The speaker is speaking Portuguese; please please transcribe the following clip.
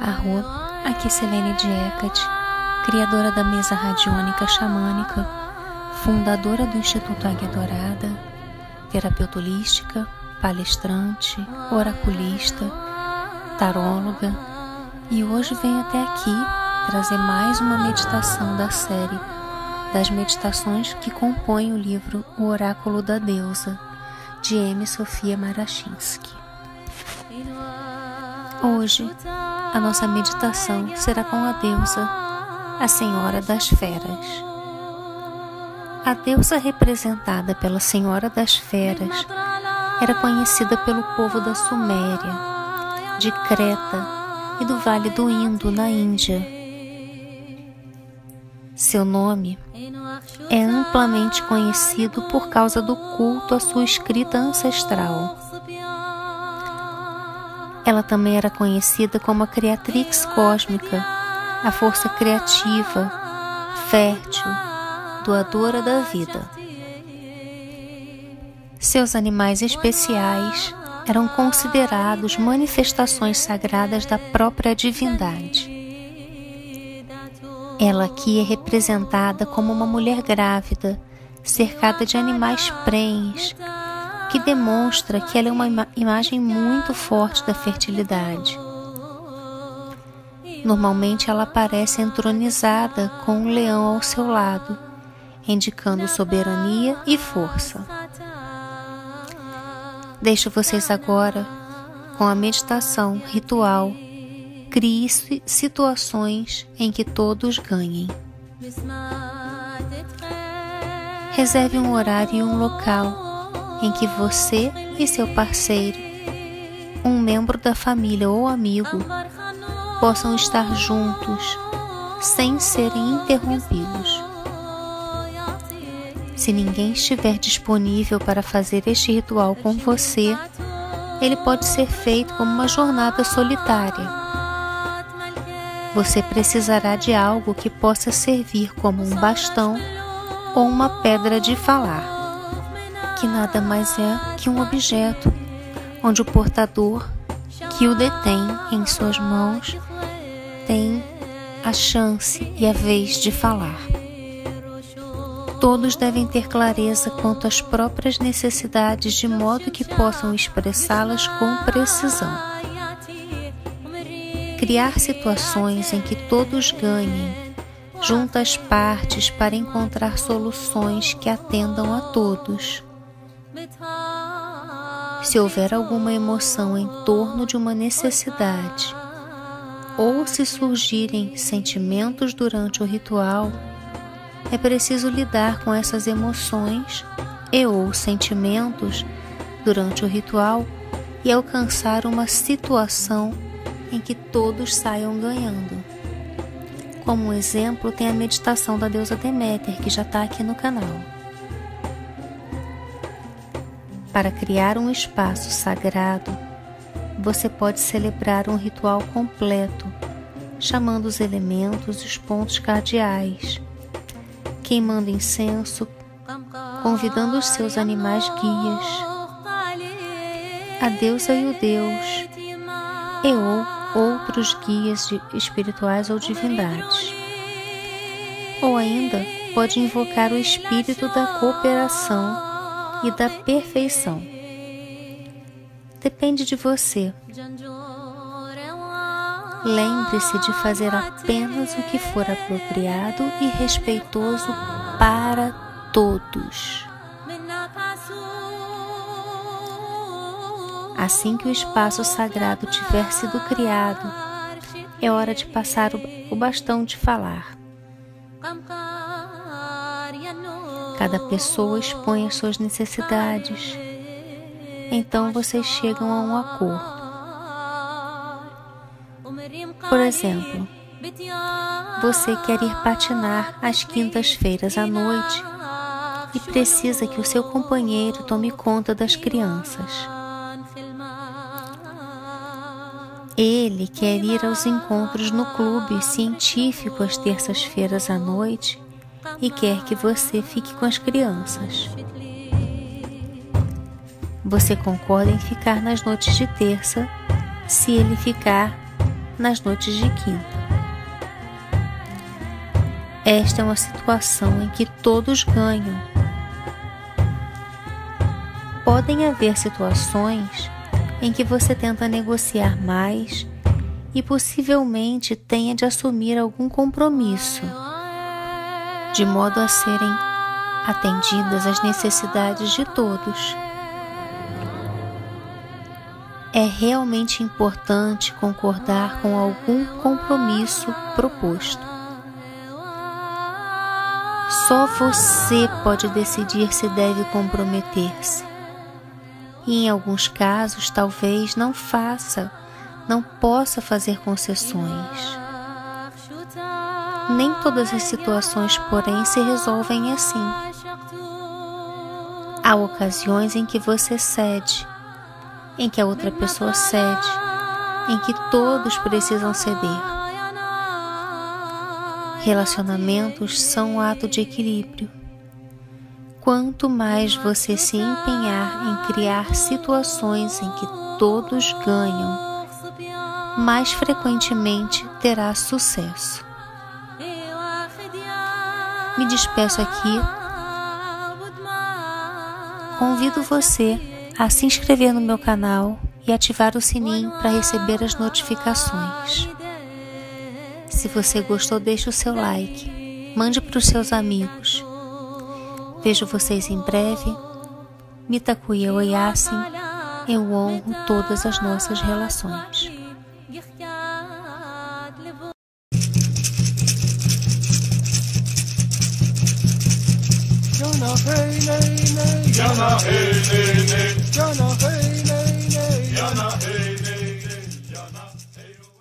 Arro, aqui Selene Diecat, criadora da mesa radiônica xamânica, fundadora do Instituto Águia Dourada, terapeuta holística, palestrante, oraculista, taróloga, e hoje venho até aqui trazer mais uma meditação da série das meditações que compõem o livro O Oráculo da Deusa, de M. Sofia Marachinsky. Hoje, a nossa meditação será com a deusa, a Senhora das Feras. A deusa representada pela Senhora das Feras era conhecida pelo povo da Suméria, de Creta e do Vale do Indo, na Índia. Seu nome é amplamente conhecido por causa do culto à sua escrita ancestral. Ela também era conhecida como a Criatrix Cósmica, a força criativa, fértil, doadora da vida. Seus animais especiais eram considerados manifestações sagradas da própria divindade. Ela aqui é representada como uma mulher grávida, cercada de animais prenhes, que demonstra que ela é uma ima imagem muito forte da fertilidade. Normalmente ela aparece entronizada com um leão ao seu lado, indicando soberania e força. Deixo vocês agora com a meditação ritual. Crie situações em que todos ganhem. Reserve um horário e um local em que você e seu parceiro, um membro da família ou amigo, possam estar juntos sem serem interrompidos. Se ninguém estiver disponível para fazer este ritual com você, ele pode ser feito como uma jornada solitária. Você precisará de algo que possa servir como um bastão ou uma pedra de falar, que nada mais é que um objeto onde o portador que o detém em suas mãos tem a chance e a vez de falar. Todos devem ter clareza quanto às próprias necessidades, de modo que possam expressá-las com precisão. Criar situações em que todos ganhem, junto às partes para encontrar soluções que atendam a todos. Se houver alguma emoção em torno de uma necessidade, ou se surgirem sentimentos durante o ritual, é preciso lidar com essas emoções e ou sentimentos durante o ritual e alcançar uma situação em que todos saiam ganhando. Como um exemplo, tem a meditação da deusa Deméter, que já está aqui no canal. Para criar um espaço sagrado, você pode celebrar um ritual completo, chamando os elementos e os pontos cardeais queimando incenso, convidando os seus animais guias, a deusa e o deus, e ou outros guias espirituais ou divindades. Ou ainda pode invocar o espírito da cooperação e da perfeição. Depende de você. Lembre-se de fazer apenas o que for apropriado e respeitoso para todos. Assim que o espaço sagrado tiver sido criado, é hora de passar o bastão de falar. Cada pessoa expõe as suas necessidades. Então vocês chegam a um acordo. Por exemplo, você quer ir patinar às quintas-feiras à noite e precisa que o seu companheiro tome conta das crianças. Ele quer ir aos encontros no clube científico às terças-feiras à noite e quer que você fique com as crianças. Você concorda em ficar nas noites de terça se ele ficar nas noites de quinta. Esta é uma situação em que todos ganham. Podem haver situações em que você tenta negociar mais e possivelmente tenha de assumir algum compromisso, de modo a serem atendidas as necessidades de todos. É realmente importante concordar com algum compromisso proposto. Só você pode decidir se deve comprometer-se. E em alguns casos, talvez não faça, não possa fazer concessões. Nem todas as situações, porém, se resolvem assim. Há ocasiões em que você cede, em que a outra pessoa cede, em que todos precisam ceder. Relacionamentos são um ato de equilíbrio. Quanto mais você se empenhar em criar situações em que todos ganham, mais frequentemente terá sucesso. Me despeço aqui. Convido você a se inscrever no meu canal e ativar o sininho para receber as notificações. Se você gostou, deixe o seu like. Mande para os seus amigos. Vejo vocês em breve. Mitakuya Oyasin. Eu honro todas as nossas relações. Jana hey, hey. Jana hey, hey, hey.